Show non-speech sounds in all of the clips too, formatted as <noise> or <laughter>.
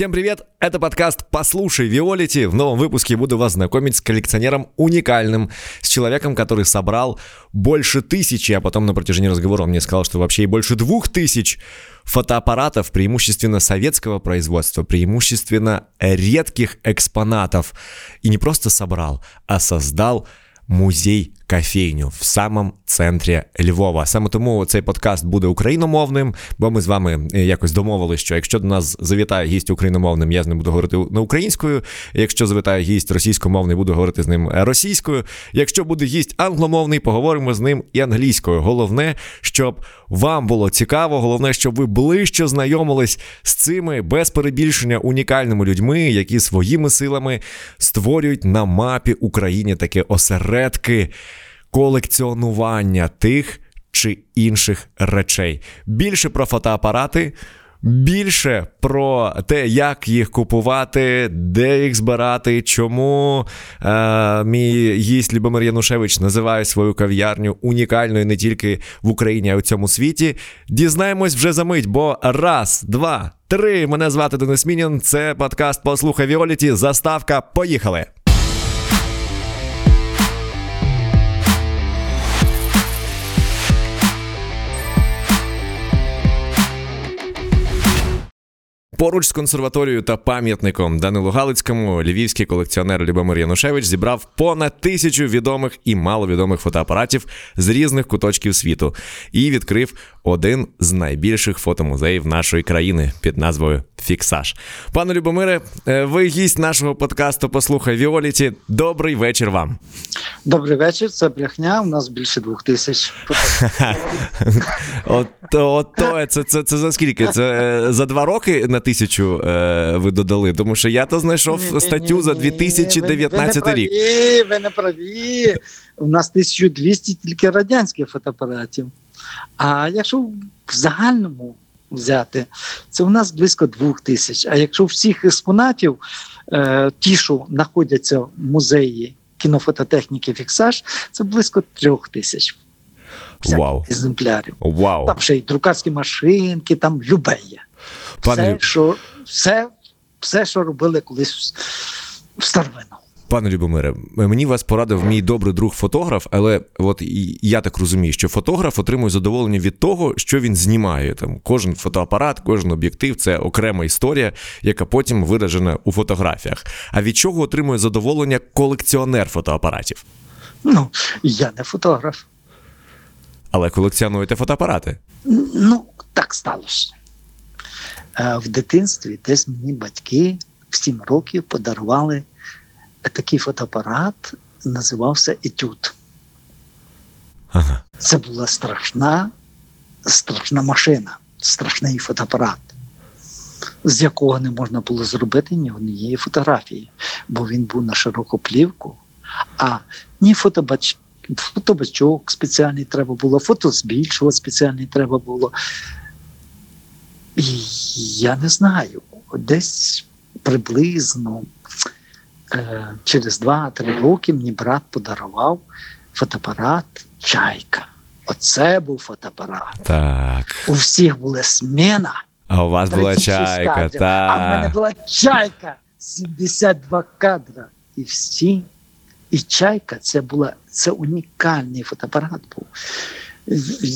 Всем привет! Это подкаст «Послушай Виолити». В новом выпуске буду вас знакомить с коллекционером уникальным, с человеком, который собрал больше тысячи, а потом на протяжении разговора он мне сказал, что вообще и больше двух тысяч фотоаппаратов, преимущественно советского производства, преимущественно редких экспонатов. И не просто собрал, а создал музей кофейню в самому центрі Львова. Саме тому цей подкаст буде україномовним, бо ми з вами е, якось домовили, що якщо до нас завітає гість україномовним, я з ним буду говорити на українською. Якщо завітає гість російськомовний, буду говорити з ним російською. Якщо буде гість англомовний, поговоримо з ним і англійською. Головне, щоб вам було цікаво, головне, щоб ви ближче знайомились з цими без перебільшення унікальними людьми, які своїми силами створюють на мапі Україні такі осередки колекціонування тих чи інших речей. Більше про фотоапарати. Більше про те, як їх купувати, де їх збирати, чому е, мій гість Любомир Янушевич називає свою кав'ярню унікальною не тільки в Україні, а й у цьому світі. Дізнаємось вже за мить, бо раз, два, три. Мене звати Денис Мінін. Це подкаст Послухай Віоліті. Заставка. Поїхали! Поруч з консерваторією та пам'ятником Данилу Галицькому львівський колекціонер Любомир Янушевич зібрав понад тисячу відомих і маловідомих фотоапаратів з різних куточків світу і відкрив один з найбільших фотомузеїв нашої країни під назвою Фіксаж. Пане Любомире, е, ви гість нашого подкасту Послухай Віоліті. Добрий вечір вам. Добрий вечір. Це брехня. У нас більше двох тисяч. <laughs> От, от то, це, це, це за скільки? Це е, за два роки на тисячу е, ви додали? Тому що я то знайшов статтю за 2019 ви, ви рік. Праві, ви не праві. У нас 1200 тільки радянських фотоапаратів. А якщо в загальному взяти, це у нас близько двох тисяч. А якщо всіх експонатів, е, ті, що знаходяться в музеї кінофототехніки фіксаж, це близько трьох тисяч Вау. екземплярів. Вау. Там ще й друкарські машинки, там любе є. Пане, Все, що, все, все, що робили колись в старовину. Пане Любомире, мені вас порадив мій добрий друг фотограф, але от я так розумію, що фотограф отримує задоволення від того, що він знімає. Там кожен фотоапарат, кожен об'єктив це окрема історія, яка потім виражена у фотографіях. А від чого отримує задоволення колекціонер фотоапаратів? Ну, я не фотограф. Але колекціонуєте фотоапарати. Ну, так сталося. Е, В дитинстві десь мені батьки в 7 років подарували такий фотоапарат, називався Етюд. Ага. Це була страшна, страшна машина, страшний фотоапарат, з якого не можна було зробити ні однієї фотографії, бо він був на широку плівку, а ні фотобач... фотобачок спеціальний треба було, фотозбільшувач спеціальний треба було. І я не знаю, десь приблизно через 2-3 роки мені брат подарував фотоапарат Чайка. Оце був фотоапарат. Так. У всіх була смена. А у вас була чайка, кадрів, А в мене була чайка 72 кадра. І всі. І чайка це була це унікальний фотоапарат був.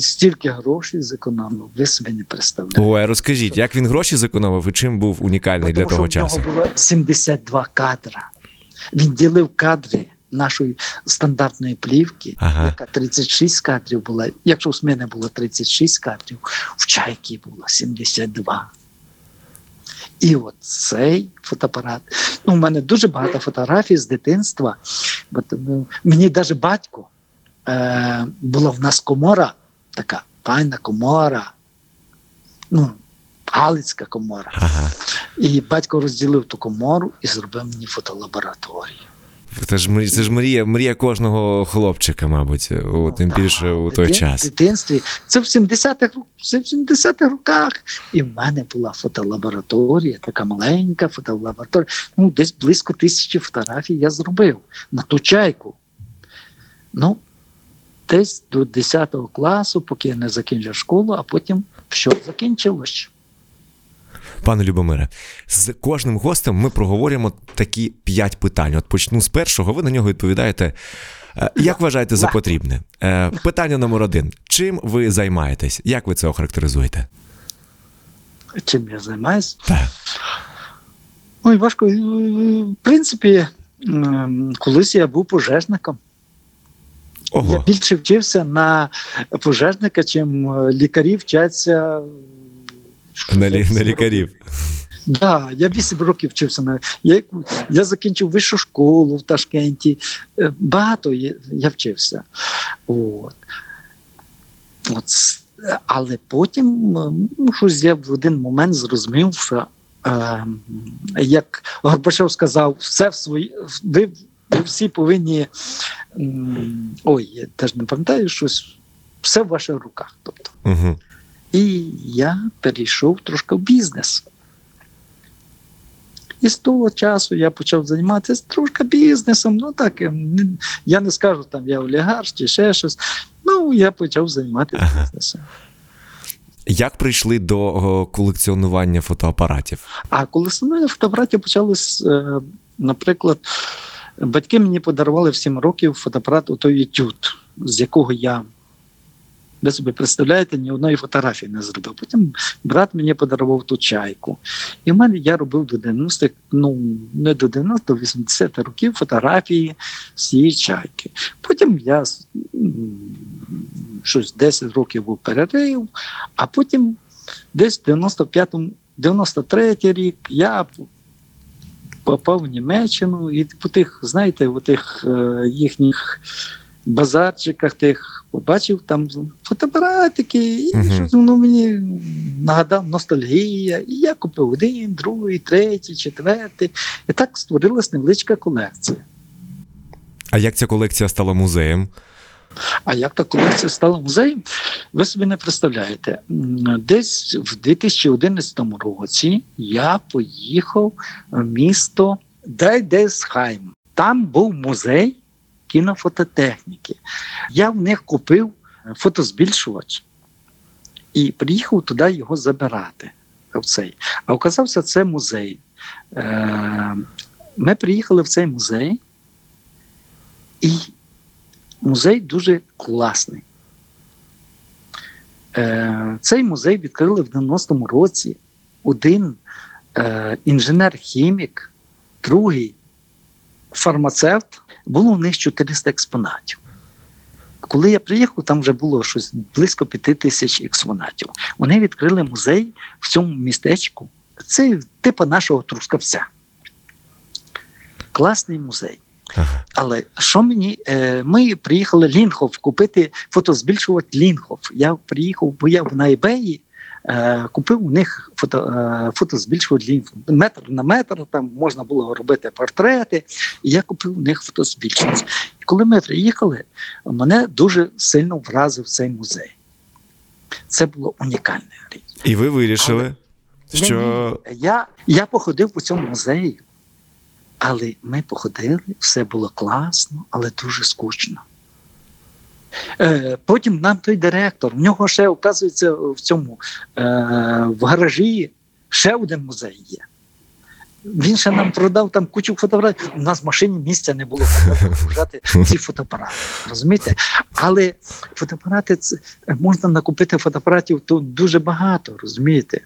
Стільки грошей зекономив, ви собі не представляєте. Ой, розкажіть, як він гроші зекономив і чим був унікальний для Тому що того нього часу? було 72 кадра. Він ділив кадри нашої стандартної плівки, Ага. яка 36 кадрів була. Якщо в мене було 36 кадрів, в чайки було 72. І от цей фотоапарат. Ну, у мене дуже багато фотографій з дитинства. Бо, тому мені навіть батько е, була в нас комора, така файна комора. Ну, Галицька комора. Ага. І батько розділив ту комору і зробив мені фотолабораторію. Це ж це ж мрія, мрія кожного хлопчика, мабуть, у, тим Так, більше у той дитин- час. В дитинстві це в 70-х, це в 70-х роках. І в мене була фотолабораторія, така маленька фотолабораторія. Ну, десь близько тисячі фотографій я зробив на ту чайку. Ну, десь до 10 класу, поки я не закінчив школу, а потім що закінчилось. Пане Любомире, з кожним гостем ми проговоримо такі п'ять питань. От почну з першого, ви на нього відповідаєте. Е, Як вважаєте за потрібне? Е, Питання номер один: чим ви займаєтесь? Як ви це охарактеризуєте? Чим я займаюся? Так. Ой, важко. Е, В принципі, колись я був пожежником. Я більше вчився на пожежника, чим лікарі вчаться. На, лі, на лікарів. Да, я 8 років вчився на я, я закінчив вищу школу в Ташкенті. Е, Багато я, я вчився. От. От. Але потім ну, щось я в один момент зрозумів, що е, як Горбачов сказав, все в свої. Ви, ви всі повинні. Ой, я теж не пам'ятаю щось, все в ваших руках. Тобто. Угу. І я перейшов трошки в бізнес. І з того часу я почав займатися трошки бізнесом. Ну так, я не скажу, там я олігарх чи ще щось. Ну, я почав займатися Ага. бізнесом. Як прийшли до колекціонування фотоапаратів? А саме фотоапаратів почалось, е, наприклад, батьки мені подарували в 7 років фотоапарат отой етюд, з якого я. Ви собі представляєте, ні одної фотографії не зробив. Потім брат мені подарував ту чайку. І в мене я робив до 90-х, ну не до 90-х, до 80-х років фотографії з цієї чайки. Потім я щось 10 років був перерив, а потім десь в 95-му 93 рік я попав в Німеччину і по тих, знаєте, у тих е, їхніх базарчиках тих побачив там фотоапаратики, і Мгм. щось воно мені нагадав ностальгія. І я купив один, другий, третій, четвертий. І так створилась невеличка колекція. А як ця колекція стала музеєм? А як та колекція стала музеєм, ви собі не представляєте. Десь в 2011 році я поїхав в місто Дайдесхайм. Там був музей кінофототехніки. Я в них купив фотозбільшувач і приїхав туди його забирати. В цей. А оказався це музей. Е, Ми приїхали в цей музей, і музей дуже класний. Е, Цей музей відкрили в 90-му році один е, інженер-хімік, другий фармацевт. Було в них 400 експонатів. Коли я приїхав, там вже було щось близько п'яти тисяч експонатів. Вони відкрили музей в цьому містечку. Це типу нашого Трускавця. Класний музей. Ага. Але що мені? Е, ми приїхали Лінхов купити фотозбільшувач Лінхов. Я приїхав, бо я на eBay е, купив у них фото, е, Метр на метр, там можна було робити портрети. І я купив у них фотозбільшувач. І коли ми приїхали, мене дуже сильно вразив цей музей. Це було унікальне річ. І ви вирішили, Ні, що ні. Я, я походив по цьому музею, але ми походили, все було класно, але дуже скучно. Е, потім нам той директор, в нього ще, оказується, в цьому е, в гаражі ще один музей є. Він ще нам продав там кучу фотоапаратів. У нас в машині місця не було взяти ці фотоапарати. Розумієте? Але фотоапарати це можна накупити фотоапаратів тут дуже багато, розумієте?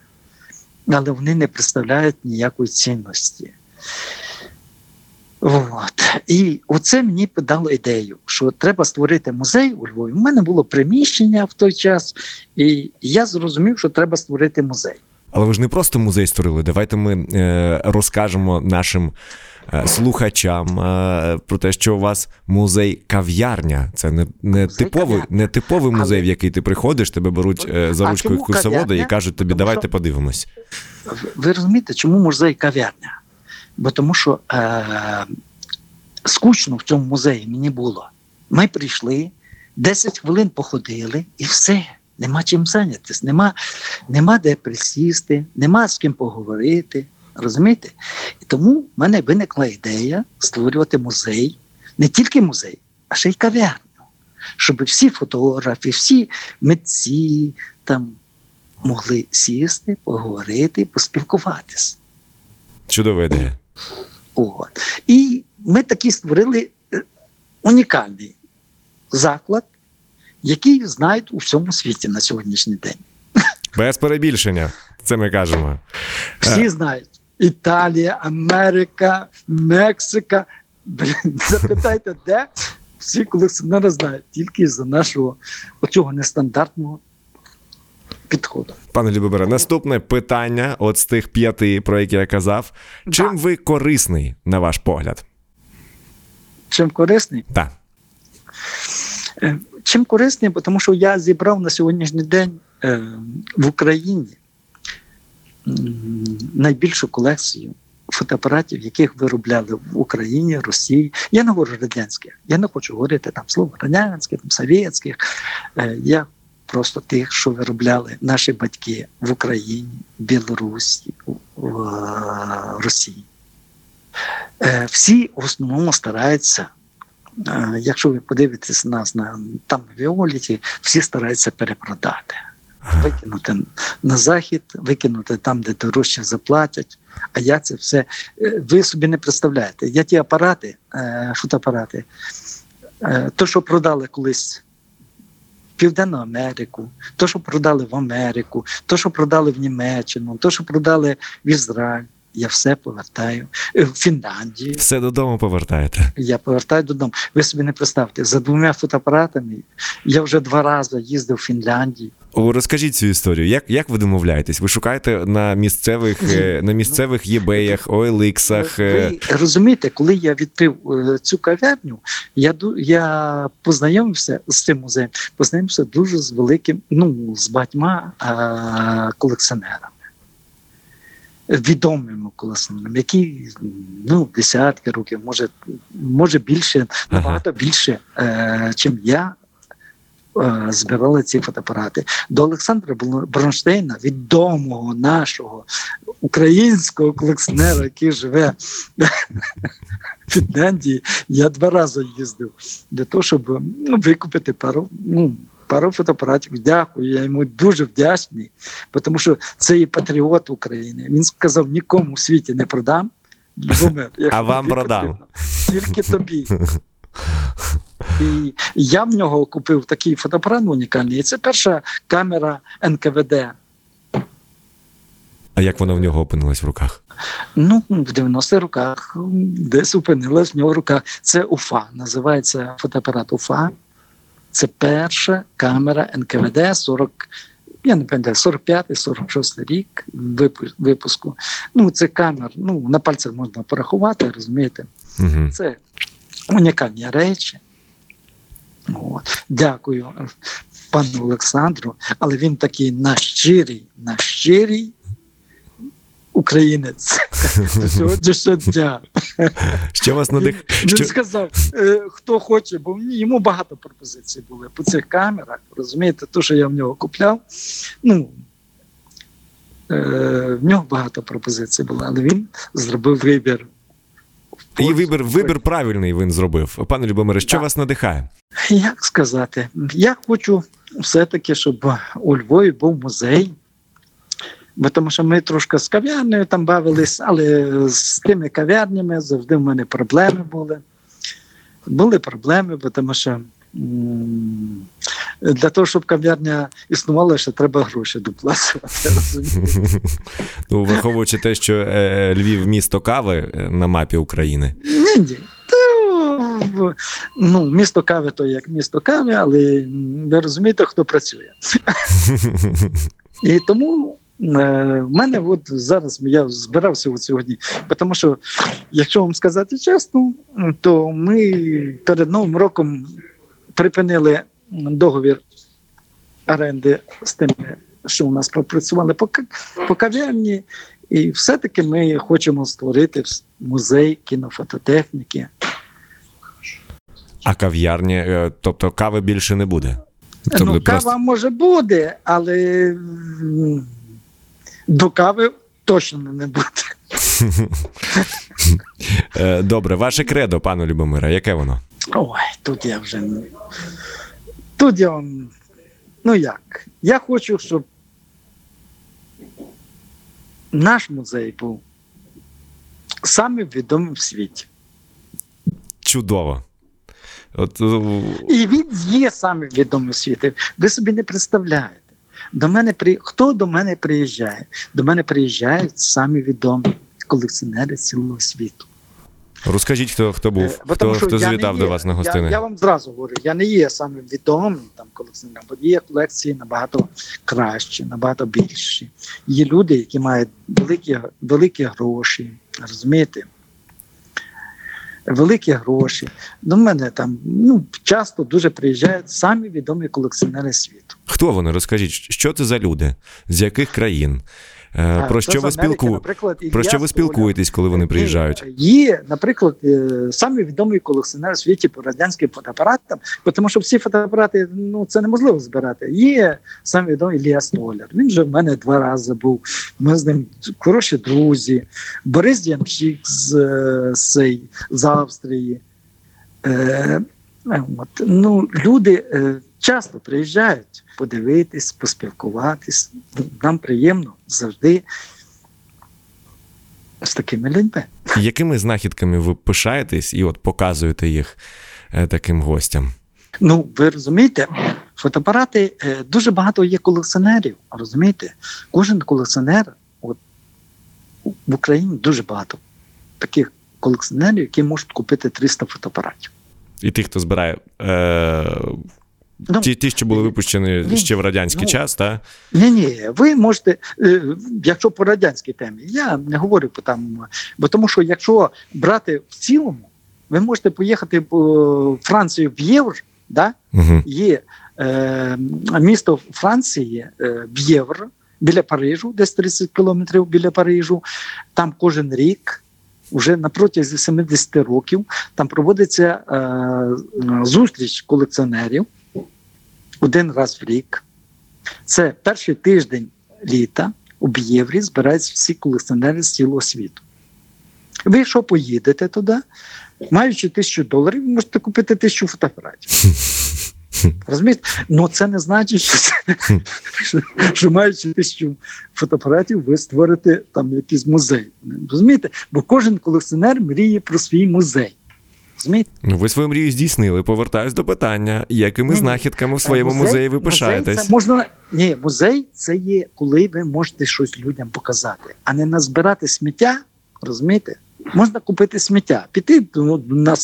але вони не представляють ніякої цінності. От. І оце мені дало ідею, що треба створити музей у Львові. У мене було приміщення в той час, і я зрозумів, що треба створити музей. Але ви ж не просто музей створили. Давайте ми е, розкажемо нашим е, слухачам е, про те, що у вас музей кав'ярня. Це не, не Музей типовий, кав'ярня. не типовий музей, Але- в який ти приходиш, тебе беруть е, за А ручку екскурсовода і кажуть тобі, Тому давайте що- подивимось. Ви- Ви розумієте, чому музей кав'ярня? Бо тому що е, скучно в цьому музеї мені було. Ми прийшли, 10 хвилин походили і все. Нема чим зайнятися, нема, нема де присісти, нема з ким поговорити. Розумієте? І тому в мене виникла ідея створювати музей, не тільки музей, а ще й кав'ярню. Щоб всі фотографи, всі митці, там, могли сісти, поговорити, поспілкуватися. Чудова ідея. От. І ми такі створили е, унікальний заклад, який знають у всьому світі на сьогоднішній день. Без перебільшення. Це ми кажемо. Всі знають. Італія, Америка, Мексика. Блін, <laughs> запитайте, де всі колекціонери знають тільки за нашого оцього нестандартного підходу. Пане Любомире, наступне питання, от з тих п'яти, про які я казав. Чим ви корисний, на ваш погляд? Чим корисний? Так. Е, Чим корисний, тому що я зібрав на сьогоднішній день е, в Україні найбільшу колекцію фотоапаратів, яких виробляли в Україні, Росії. Я не говорю радянських, я не хочу говорити там слово радянських, там совєтських. Е, Я просто тих, що виробляли наші батьки в Україні, Білорусі, в е, Росії. Е, Всі в основному стараються Е, якщо ви подивитесь нас на там в Віоліті, всі стараються перепродати, викинути на захід, викинути там, де дорожче заплатять. А я це все. Ви собі не представляєте. Я ті апарати, фотоапарати, то, що продали колись. Південну Америку, то, що продали в Америку, то, що продали в Німеччину, то, що продали в Ізраїль, я все повертаю Е, в Фінляндію. Все додому повертаєте. Я повертаю додому. Ви собі не представте, за двома фотоапаратами я вже два рази їздив в Фінляндію. Розкажіть цю історію. Як, як ви домовляєтесь? Ви шукаєте на місцевих, е, на місцевих єбеях, OLX-ах? е, Ви розумієте, коли я відкрив е, цю кав'ярню, я я познайомився з цим музеєм, познайомився дуже з великим, ну з багатьма е, колекціонерами. Відомими колекціонерами, які ну десятки років, може, може більше, набагато більше, е, чим я. Е, Збирали ці фотоапарати до Олександра Бронштейна, відомого нашого українського колекціонера, який живе <laughs> в Фінляндії. Я два рази їздив для того, щоб ну, викупити пару, ну, пару фотоапаратів. Дякую. Я йому дуже вдячний, тому що це є патріот України. Він сказав: нікому в світі не продам. <laughs> Як А вам продам. потрібно, Тільки тобі. <laughs> І я в нього купив такий фотоапарат унікальний. І це перша камера НКВД. А як вона в нього опинилась в руках? Ну, в 90-х роках десь опинилась в нього рука. Це УФА, називається фотоапарат УФА. Це перша камера НКВД 40, я не пам'ятаю, 45-46 рік випуску. Ну, це камер, ну, на пальцях можна порахувати, розумієте. Угу. Це унікальні речі. От. Дякую пану Олександру, але він такий нащирий, нащирий українець <laughs> до сьогоднішнього дня. Що вас надих... Він Що... сказав, е, хто хоче, бо йому багато пропозицій були по цих камерах. Розумієте, то, що я в нього купляв, ну. е, В нього багато пропозицій було, але він зробив вибір. І вибір, вибір правильний він зробив. Пане Любомире, що Так. вас надихає? Як сказати, я хочу все-таки, щоб у Львові був музей. Бо тому що ми трошки з кав'ярнею там бавились, але з тими кав'ярнями завжди в мене проблеми були. Були проблеми, бо тому що для того, щоб кав'ярня існувала, ще треба гроші доплачувати. Ну, враховуючи те, що е, Львів місто кави е, на мапі України. Ні, ні. Ну, місто кави то як місто кави, але ви розумієте, хто працює. І тому е, в мене от зараз я збирався от сьогодні, тому що, якщо вам сказати чесно, то ми перед Новим роком припинили договір оренди з тими, що у нас пропрацювали по, по кав'ярні, і все-таки ми хочемо створити музей кінофототехніки. А кав'ярні, е, тобто кави більше не буде. ну, Тобто кава може буде, але до кави точно не буде. <laughs> Е, Добре, ваше кредо, пане Любомире, яке воно? Ой, тут я вже. Тут я вам. Ну як? Я хочу, щоб наш музей був самим відомим в світі. Чудово. От, е, І він є самим відомим в світі. Ви собі не представляєте. До мене при... Хто до мене приїжджає? До мене приїжджають самі відомі колекціонери цілого світу. Розкажіть, хто, хто був, Е, бо хто, хто завітав до вас на гостини. Я, я вам зразу говорю, я не є самим відомим там колекціонером, бо є колекції набагато кращі, набагато більші. Є люди, які мають великі, великі гроші, розумієте? Великі гроші. До мене там ну, часто дуже приїжджають самі відомі колекціонери світу. Хто вони? Розкажіть, що це за люди? З яких країн? Е, Про що ви спілку... наприклад, Про що ви спілкуєтесь, коли вони приїжджають? Є, наприклад, е, самі відомий колекціонер у світі по радянським фотоапаратам, тому що всі фотоапарати ну це неможливо збирати. Є самі відомий Ілля Столяр. Він вже в мене два рази був. Ми з ним хороші друзі. Борис Ямщик з, е, з, Австрії. Е, От, ну, люди е, часто приїжджають подивитись, поспілкуватись. Нам приємно завжди з такими людьми. Якими знахідками ви пишаєтесь і от показуєте їх е, таким гостям? Ну, ви розумієте, фотоапарати е, дуже багато є колекціонерів. Розумієте, кожен колекціонер, от в Україні дуже багато таких колекціонерів, які можуть купити 300 фотоапаратів. І тих, хто збирає е, Ну, ті, ті, що були випущені ні, ще в радянський ну, час, та? Ні, ні, ви можете, е, якщо по радянській темі, я не говорю по там, бо тому що якщо брати в цілому, ви можете поїхати по Францію в Євро, да? Угу. є е, місто Франції е, Б'євр біля Парижу, десь 30 кілометрів біля Парижу. Там кожен рік, вже на протязі 70 років, там проводиться е, зустріч колекціонерів один раз в рік. Це перший тиждень літа у Б'єврі збираються всі колекціонери з цілого світу. Ви, якщо поїдете туди, маючи тисячу доларів, ви можете купити тисячу фотоапаратів. <laughs> Розумієте? Ну це не значить, що, це, що, що маючи тисячу фотоапаратів, ви створите там якийсь музей. Розумієте? Бо кожен колекціонер мріє про свій музей. Розумієте? Ну, ви свою мрію здійснили. Повертаюсь до питання, якими Ні, ні. знахідками в своєму Музей- музеї ви музей пишаєтесь? Це можна ні, музей це є, коли ви можете щось людям показати, а не назбирати сміття. Розумієте? Можна купити сміття, піти ну, на,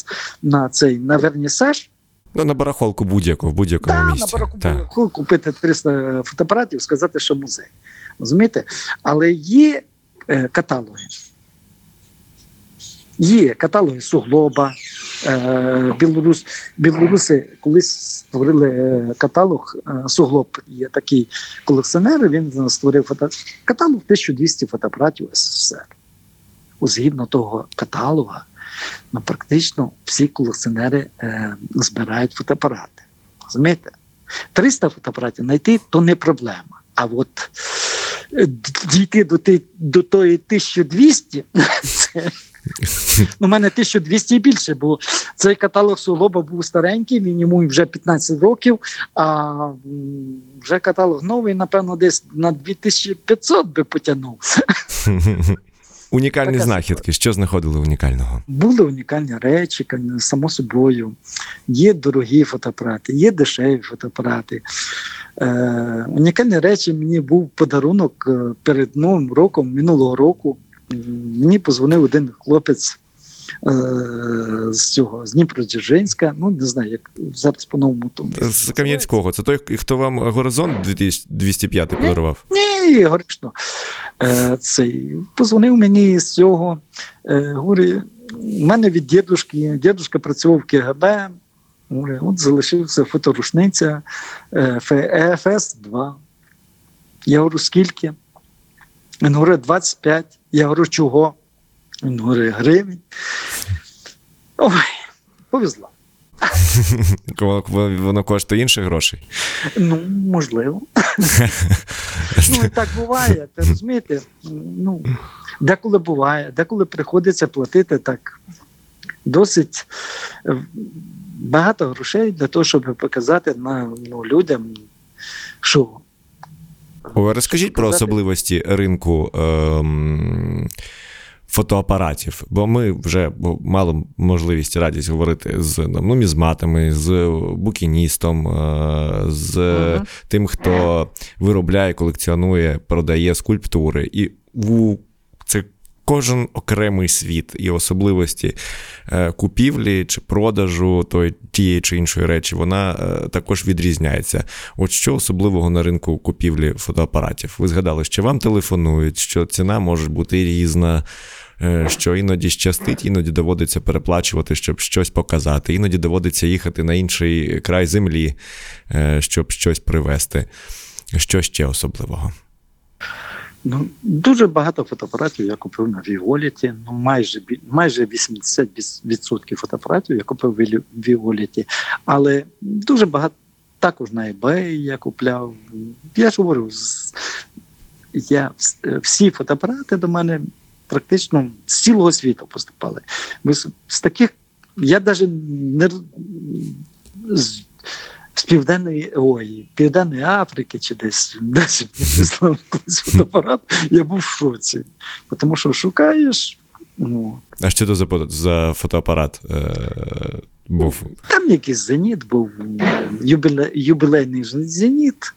на цей на вернісаж, Ну, на барахолку будь-яку, в будь-якому на місці. бараку Так. купити 300 фотоапаратів, сказати, що музей. Розумієте? Але є е, каталоги. Є каталоги суглоба. Е, Білорус, білоруси колись створили е, каталог е, суглоб. Є такий колекціонер. Він створив фото... каталог 1200 фотоапаратів СССР. Згідно того каталога, ну, практично всі колекціонери збирають фотоапарати. Розумієте? 300 фотоапаратів знайти то не проблема. А от дійти до, до тої 1200, це. У мене 1200 і більше, бо цей каталог Суглоба був старенький, він йому вже 15 років, а вже каталог новий, напевно, десь на 2500 би потягнув. <laughs> Унікальні Така знахідки. Що знаходили унікального? Були унікальні речі, само собою. Є дорогі фотоапарати, є дешеві фотоапарати. Е, унікальні речі мені був подарунок е, перед Новим роком, минулого року. Мені позвонив один хлопець е, з цього з Дніпродзержинська. Ну не знаю, як зараз по-новому тому. З Кам'янського. Це той, хто вам горизонт 205 подарував? Ні, горішно. Е, цей, позвонив мені з цього. Е, говорить, у мене від дідушки, дідушка працював в КГБ. От залишився фоторушниця е, ФС-2. Я говорю, скільки? Він говорить, 25. Я говорю, чого? Він говорить, гривень. Ой, повезла. Воно- коштує інших грошей. Ну, можливо. <laughs> Ну, і так буває, ти розумієте? Ну, деколи буває, деколи приходиться платити так досить е, багато грошей для того, щоб показати на, ну, людям, що Розкажіть про особливості ринку ем, фотоапаратів, бо ми вже мали можливість радість говорити з ну, з букіністом, е, з uh тим, хто виробляє, колекціонує, продає скульптури. І це кожен окремий світ і особливості е, купівлі чи продажу той, тієї чи іншої речі, вона е, також відрізняється. От що особливого на ринку купівлі фотоапаратів? Ви згадали, що вам телефонують, що ціна може бути різна. Е, що іноді щастить, іноді доводиться переплачувати, щоб щось показати, іноді доводиться їхати на інший край землі, щоб щось привезти. Що ще особливого? Ну, Дуже багато фотоапаратів я купив на Віоліті. Ну, майже майже 80% фотоапаратів я купив в Віоліті. Але дуже багато також на eBay я купляв. Я ж говорю, я, всі фотоапарати до мене практично з цілого світу поступали. З, з таких я навіть не з, з південної ой, Південної Африки чи десь десь колись фотоапарат, я був в шоці. Тому що шукаєш. Ну, А що це за за фотоапарат е, був? Там якийсь зеніт був, юбіле, юбілейний зеніт.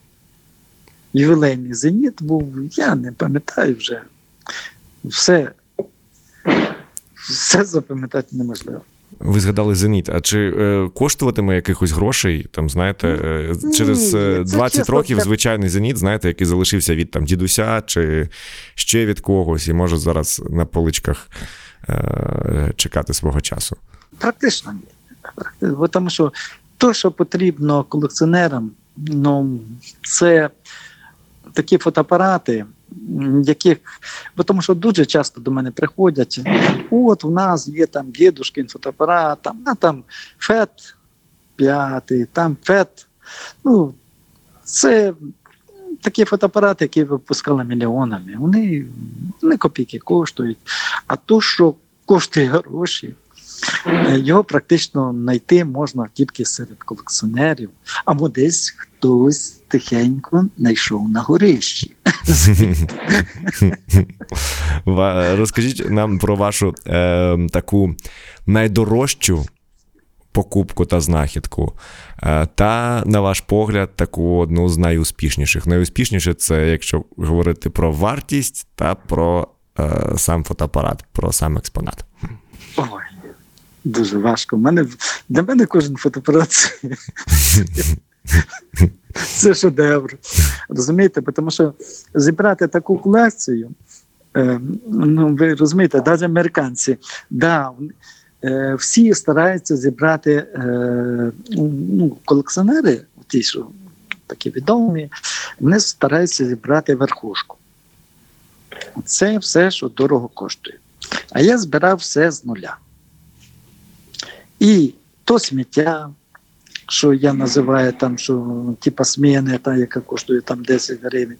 Ювілейний зеніт був, я не пам'ятаю вже. Все, все запам'ятати неможливо. Ви згадали Зеніт. А чи е, коштуватиме якихось грошей? Там знаєте, е, через Ні, 20 е, років звичайний Зеніт, знаєте, який залишився від там дідуся чи ще від когось, і може зараз на поличках е, чекати свого часу? Практично ні. Тому що то, що потрібно колекціонерам, ну це такі фотоапарати яких, бо тому що дуже часто до мене приходять, от у нас є там дідушкин фотоапарат, там, а там ФЕТ п'ятий, там ФЕТ. Ну, Це такі фотоапарати, які випускали мільйонами. Вони не копійки коштують. А то, що коштує гроші, його практично знайти можна тільки серед колекціонерів, або десь хтось тихенько знайшов на горищі. Розкажіть нам про вашу е, таку найдорожчу покупку та знахідку. Е, та, на ваш погляд, таку одну з найуспішніших. Найуспішніше це якщо говорити про вартість та про е, сам фотоапарат, про сам експонат. Ой, Дуже важко. У мене, Для мене кожен фотоапарат <laughs> <laughs> це шедевр. Розумієте, тому що зібрати таку колекцію, е, ну ви розумієте, навіть американці, да, е, всі стараються зібрати е, ну, колекціонери, ті, що такі відомі, вони стараються зібрати верхушку. Це все, що дорого коштує. А я збирав все з нуля. І то сміття, що я називаю там, що типа сміни, та, яка коштує там 10 гривень.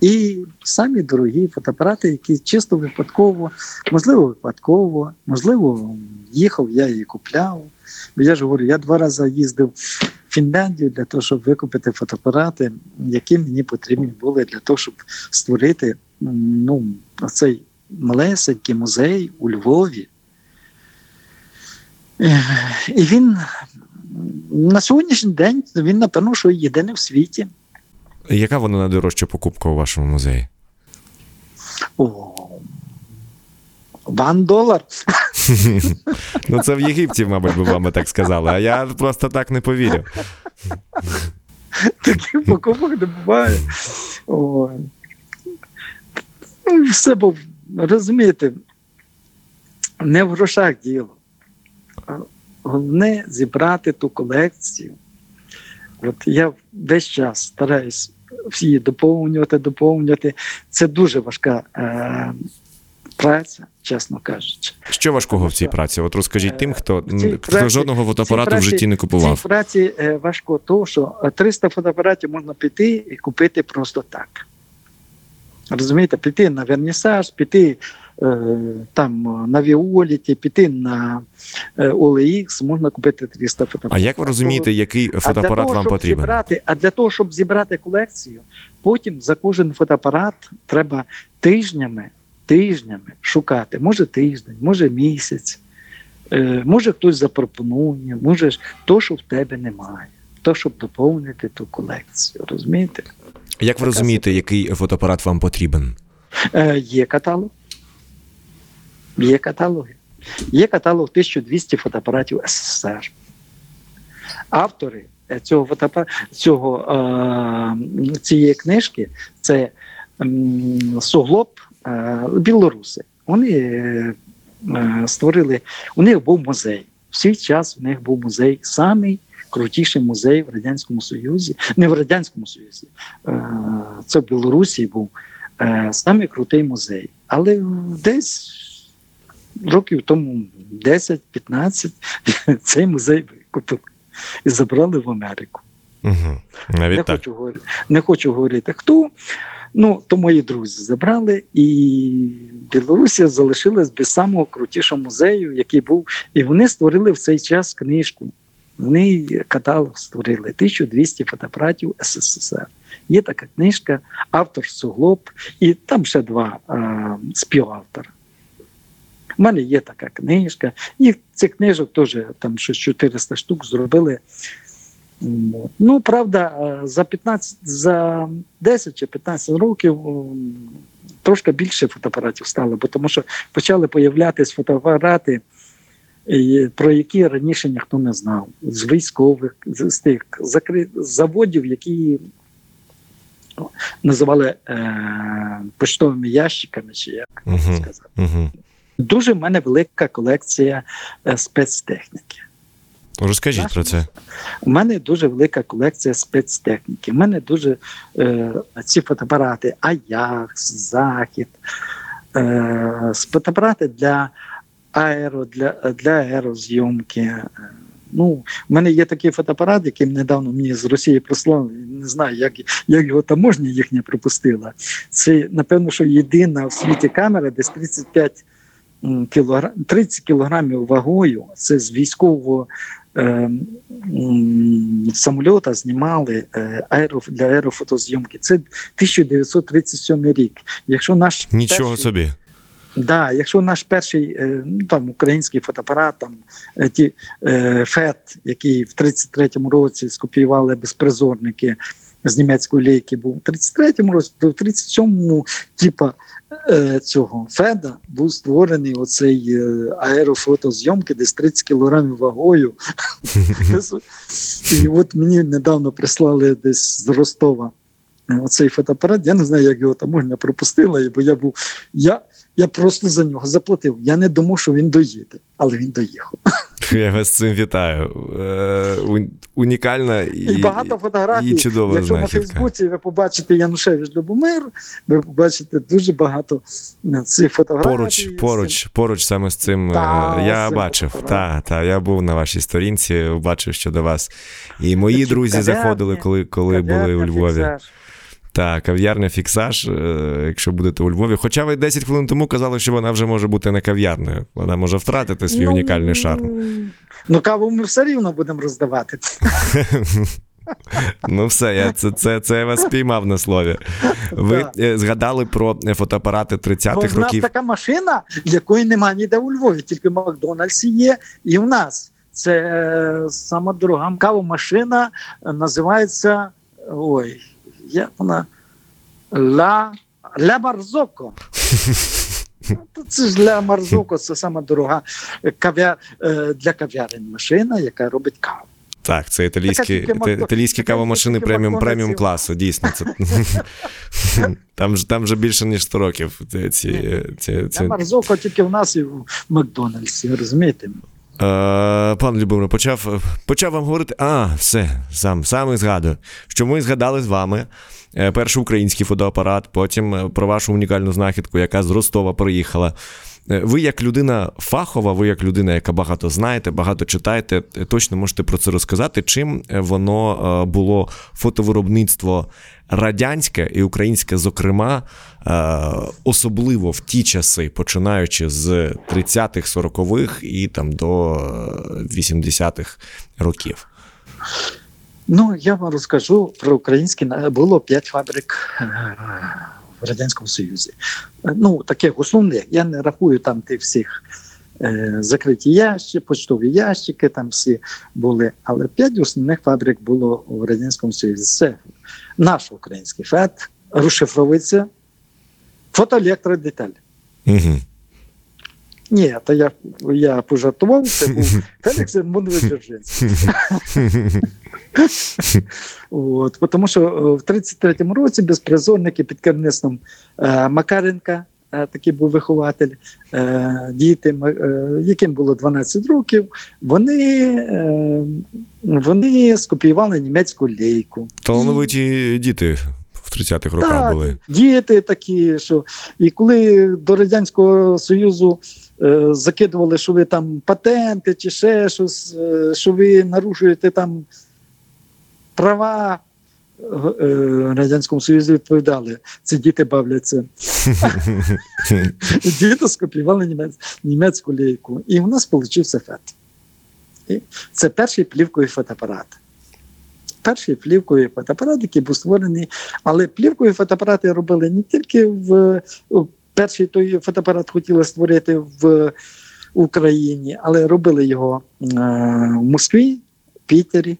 І самі дорогі фотоапарати, які чисто випадково, можливо, випадково, можливо, їхав, я її купляв. Я ж говорю, я два рази їздив в Фінляндію для того, щоб викупити фотоапарати, які мені потрібні були для того, щоб створити ну, цей малесенький музей у Львові. І він на сьогоднішній день він, напевно, що єдиний в світі. Яка вона найдорожча покупка у вашому музеї? О, Ван долар. Ну, це в Єгипті, мабуть, би вам так сказали, а я просто так не повірю. Таких покупок не буває. О. Ну, все був, розумієте, не в грошах діло головне зібрати ту колекцію. От я весь час стараюсь всі доповнювати, доповнювати. Це дуже важка е, праця, чесно кажучи. Що важкого в цій праці? От розкажіть тим, хто в хто жодного фотоапарату в житті не купував. В цій праці е, важко, того, що 300 фотоапаратів можна піти і купити просто так. Розумієте, піти на вернісаж, піти е, там на Віоліті, піти на е, OLX, можна купити 300 фотоапаратів. А як ви розумієте, який фотоапарат того, вам потрібен? Зібрати, а для того, щоб зібрати колекцію, потім за кожен фотоапарат треба тижнями, тижнями шукати. Може тиждень, може місяць, е, може хтось запропонує, може то, що в тебе немає. То, щоб доповнити ту колекцію. Розумієте? Як ви розумієте, який фотоапарат вам потрібен? Е, є каталог. Є каталоги. Є каталог 1200 фотоапаратів СССР. Автори е, цього фотоапара... цього, е, цієї книжки це суглоб е, білоруси. Вони е, е, створили, у них був музей. В свій час у них був музей, самий крутіший музей в Радянському Союзі, не в Радянському Союзі, е, це в Білорусі був е, самий крутий музей. Але десь років тому 10-15 <laughs> цей музей викупили і забрали в Америку. Угу. Не так. хочу, говорити, не хочу говорити хто. Ну, то мої друзі забрали, і Білорусі залишилась без самого крутішого музею, який був. І вони створили в цей час книжку. Вони каталог створили 1200 фотоапаратів СССР. Є така книжка, автор Суглоб, і там ще два е, співавтора. У мене є така книжка. І цих книжок теж там щось 400 штук зробили. Ну, правда, е, за 15, за 10 чи 15 років трошки більше фотоапаратів стало, бо тому що почали появлятися фотоапарати, про які раніше ніхто не знав. З військових, з, з тих закри... заводів, які називали е, поштовими ящиками, чи як Мгм. сказати. Угу. Дуже в мене велика колекція е, спецтехніки. Розкажіть про це. У мене дуже велика колекція спецтехніки. У мене дуже е, ці фотоапарати Аякс, Захід, е, фотоапарати для аеро, для, для аерозйомки. Е, Ну, у мене є такий фотоапарат, який недавно мені з Росії прислали. Не знаю, як, як його таможня їхня пропустила. Це, напевно, що єдина в світі камера, десь 35 м, кілограм, 30 кілограмів вагою. Це з військового е, самольота знімали е, аеро, для аерофотозйомки. Це 1937 рік. Якщо наш Нічого перший, собі. Да, якщо наш перший е, ну, там, український фотоапарат, там, е, ті, е, ФЕТ, який в 33-му році скопіювали безпризорники з німецької лейки, був в 33-му році, то в 37-му, типа е, цього Феда був створений оцей е, аерофотозйомки десь 30 кілограмів вагою. <laughs> І от мені недавно прислали десь з Ростова е, оцей фотоапарат. Я не знаю, як його таможня пропустила, бо я був. Я, я просто за нього заплатив. Я не думав, що він доїде, але він доїхав. Я вас з цим вітаю. Е, унікальна і, І, багато фотографій. і чудова Якщо на. Фейсбуці ви побачите Янушевич Любомир, ви побачите дуже багато е, цих фотографій. Поруч, поруч, поруч саме з цим е, Та, я з бачив. Та, та, я був на вашій сторінці, бачив щодо вас. І мої друзі кав'ярня, заходили, коли, коли були у Львові. фіксаж. Так, кав'ярня фіксаж, е, якщо будете у Львові. Хоча ви 10 хвилин тому казали, що вона вже може бути не кав'ярною. Вона може втратити свій Ну, унікальний шарм. Ну, каву ми все рівно будемо роздавати. <laughs> Ну, все, я це, це, це я вас спіймав на слові. Ви Так. е, згадали про е, фотоапарати Бо 30-х в нас така машина, якої немає ніде у Львові, тільки в Макдональдсі є, і в нас. Це сама дорога кавомашина, е, називається. Ой, як вона? Ла, Ля Марзоко. <laughs> Це ж Ля Марзоко, це сама дорога кав'я, е, для кав'ярень машина, яка робить каву. Так, це італійські, італійські кавомашини преміум, преміум класу, дійсно. Це... <laughs> там, ж, там же більше, ніж 100 років. Ці, ці, ці, ці... Марзоко тільки в нас і в Макдональдсі, розумієте? Е, пан Любомир, почав, почав вам говорити. А, все, сам, сам і згадую, що ми згадали з вами е, перший український фотоапарат, потім е, про вашу унікальну знахідку, яка з Ростова приїхала. Ви як людина фахова, ви як людина, яка багато знаєте, багато читаєте, точно можете про це розказати. Чим воно було фотовиробництво радянське і українське, зокрема, особливо в ті часи, починаючи з 30-х, 40-х і там до е, 80-х років? Ну, я вам розкажу про українські було п'ять фабрик е, в Радянському Союзі. Е, Ну, таких основних. Я не рахую там тих всіх е, закриті ящики, почтові ящики, там всі були. Але п'ять основних фабрик було в Радянському Союзі. Це наш український ФЕД, розшифровується фотоелектродеталь. Угу. Ні, то я, я пожартував, це був <laughs> Фелікс Дзержинський. От, тому що е, в 33-му році безпризорники під керівництвом е, Макаренка, е, такий був вихователь, е, діти, е, яким було 12 років, вони, е, вони скопіювали німецьку лейку. Талановиті діти в 30-х роках Так, були. діти такі, що і коли до Радянського Союзу е, закидували, що ви там патенти чи ще щось, е, що ви нарушуєте там права. в е, Радянському Союзі відповідали, ці діти бавляться. <laughs> Діти скопіювали німець, німецьку лейку. І у нас получився фет. Це перший плівковий фотоапарат. Перший плівковий фотоапарат, який був створений, але плівкові фотоапарати робили не тільки в перший той фотоапарат хотіли створити в Україні, але робили його е, в Москві, Пітері.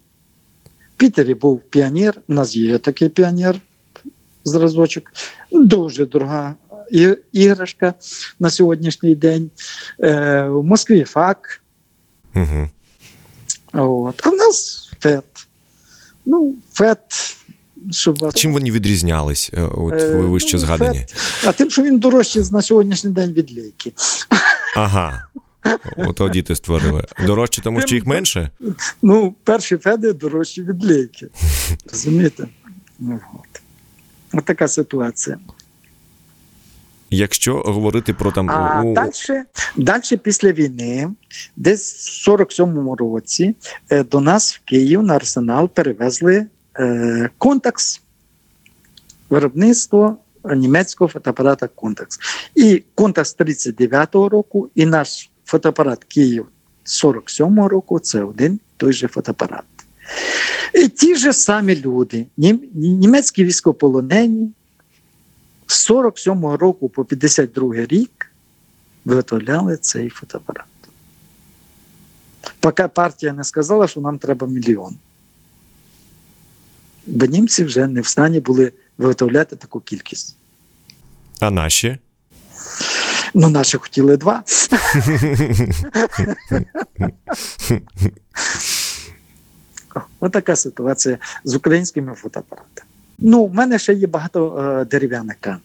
В Пітері був піонер, у нас є такий піонер, зразочок, дуже дорога іграшка на сьогоднішній день. Е, в Москві ФАК, Угу. от. а в нас ФЕТ. Ну, ФЕТ, щоб Чим вони відрізнялись? е, От Е, ви вище ну, згадані. А тим, що він дорожчий на сьогоднішній день від лейки. Ага. Ото діти створили. Дорожче, тому що їх менше? Ну, перші феди дорожчі від лейки. <laughs> Розумієте? Ну, от. От така ситуація. Якщо говорити про там А у- далі, далі після війни, десь в 47-му році, е, до нас в Київ на арсенал перевезли е, Контакс, виробництво німецького фотоапарата Контакс. І Контакс 39-го року, і наш фотоапарат Київ 47-го року це один той же фотоапарат. І ті ж самі люди, німецькі військополонені, з 47-го року по 52 рік виготовляли цей фотоапарат. Поки партія не сказала, що нам треба мільйон. Бо німці вже не в стані були виготовляти таку кількість. а наші? Ну, наші хотіли два. <laughs> Ось така ситуація з українськими фотоапаратами. Ну, в мене ще є багато е, дерев'яних камер.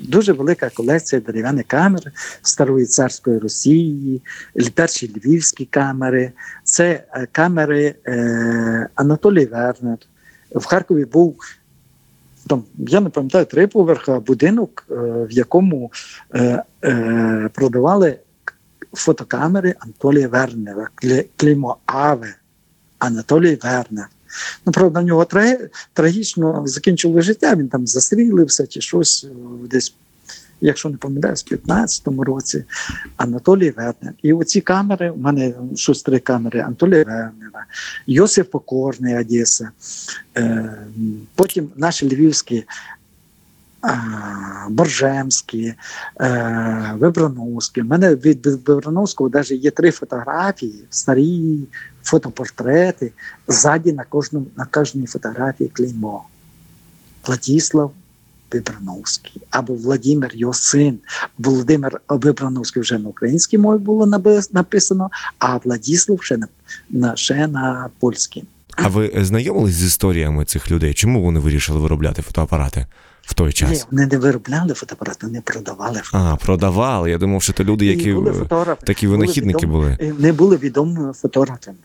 Дуже велика колекція дерев'яних камер старої царської Росії, перші львівські камери. Це е, камери е, Анатолій Вернер. В Харкові був там, я не пам'ятаю, три поверха будинок, е, в якому е, е, продавали фотокамери Анатолія Вернера, кле- клеймо Аве Анатолій Вернер. Ну, правда, в нього трагічно закінчило життя, він там застрілився чи щось е, десь, якщо не помиляюсь, в 15-му році Анатолій Вернер. І оці камери, у мене щось три камери Анатолія Вернера, Йосиф Покорний, Одеса, е, потім наші львівські. а, Боржемські, е, Вибрановські. У мене від Вибрановського навіть є три фотографії, старі фотопортрети. Ззаді на кожному на кожній фотографії клеймо. Владіслав Вибрановський або Владимир, його син. Володимир Вибрановський вже на українській мові було написано, а Владіслав ще на, на, ще на польській. А ви знайомились з історіями цих людей? Чому вони вирішили виробляти фотоапарати в той Ні, час? вони не виробляли фотоапарати, вони продавали А, продавали. Я думав, що це люди, які були такі винахідники були. е, Не були відомими фотографами.